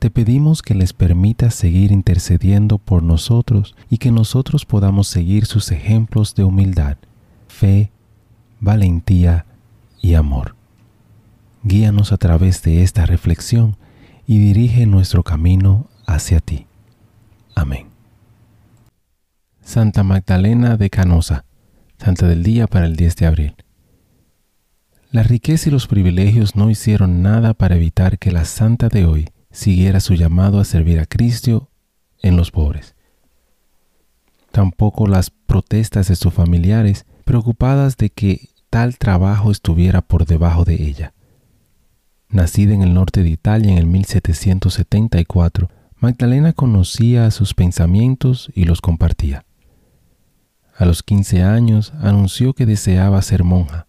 Te pedimos que les permitas seguir intercediendo por nosotros y que nosotros podamos seguir sus ejemplos de humildad, fe, valentía y amor. Guíanos a través de esta reflexión y dirige nuestro camino hacia ti. Amén. Santa Magdalena de Canosa, Santa del Día para el 10 de abril. La riqueza y los privilegios no hicieron nada para evitar que la Santa de hoy siguiera su llamado a servir a Cristo en los pobres. Tampoco las protestas de sus familiares, preocupadas de que tal trabajo estuviera por debajo de ella. Nacida en el norte de Italia en el 1774, Magdalena conocía sus pensamientos y los compartía. A los 15 años anunció que deseaba ser monja.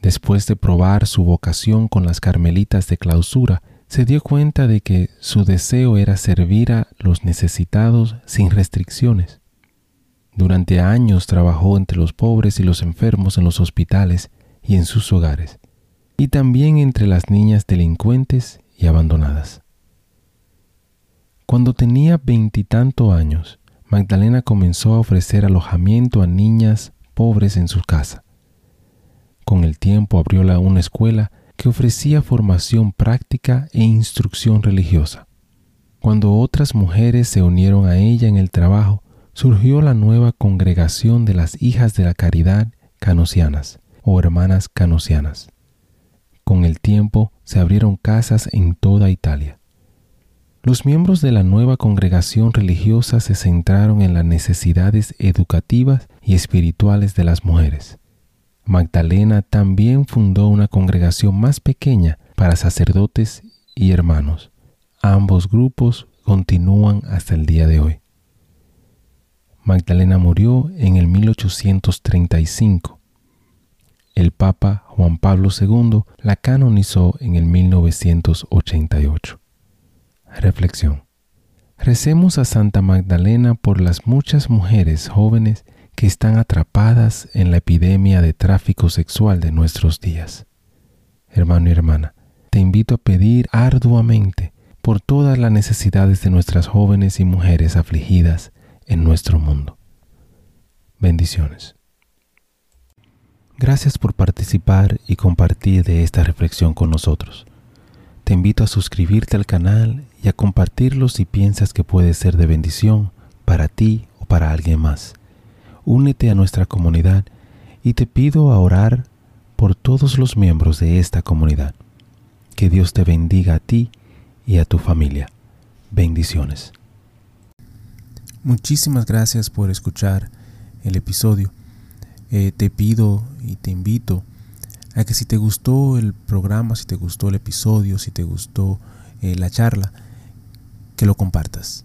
Después de probar su vocación con las carmelitas de clausura, se dio cuenta de que su deseo era servir a los necesitados sin restricciones. Durante años trabajó entre los pobres y los enfermos en los hospitales y en sus hogares, y también entre las niñas delincuentes y abandonadas. Cuando tenía veintitantos años, Magdalena comenzó a ofrecer alojamiento a niñas pobres en su casa. Con el tiempo abrió una escuela que ofrecía formación práctica e instrucción religiosa. Cuando otras mujeres se unieron a ella en el trabajo, surgió la nueva congregación de las hijas de la caridad canosianas o hermanas canosianas. Con el tiempo se abrieron casas en toda Italia. Los miembros de la nueva congregación religiosa se centraron en las necesidades educativas y espirituales de las mujeres. Magdalena también fundó una congregación más pequeña para sacerdotes y hermanos. Ambos grupos continúan hasta el día de hoy. Magdalena murió en el 1835. El Papa Juan Pablo II la canonizó en el 1988. Reflexión. Recemos a Santa Magdalena por las muchas mujeres jóvenes que están atrapadas en la epidemia de tráfico sexual de nuestros días. Hermano y hermana, te invito a pedir arduamente por todas las necesidades de nuestras jóvenes y mujeres afligidas en nuestro mundo. Bendiciones. Gracias por participar y compartir de esta reflexión con nosotros. Te invito a suscribirte al canal y a compartirlo si piensas que puede ser de bendición para ti o para alguien más únete a nuestra comunidad y te pido a orar por todos los miembros de esta comunidad. Que Dios te bendiga a ti y a tu familia. Bendiciones. Muchísimas gracias por escuchar el episodio. Eh, te pido y te invito a que si te gustó el programa, si te gustó el episodio, si te gustó eh, la charla, que lo compartas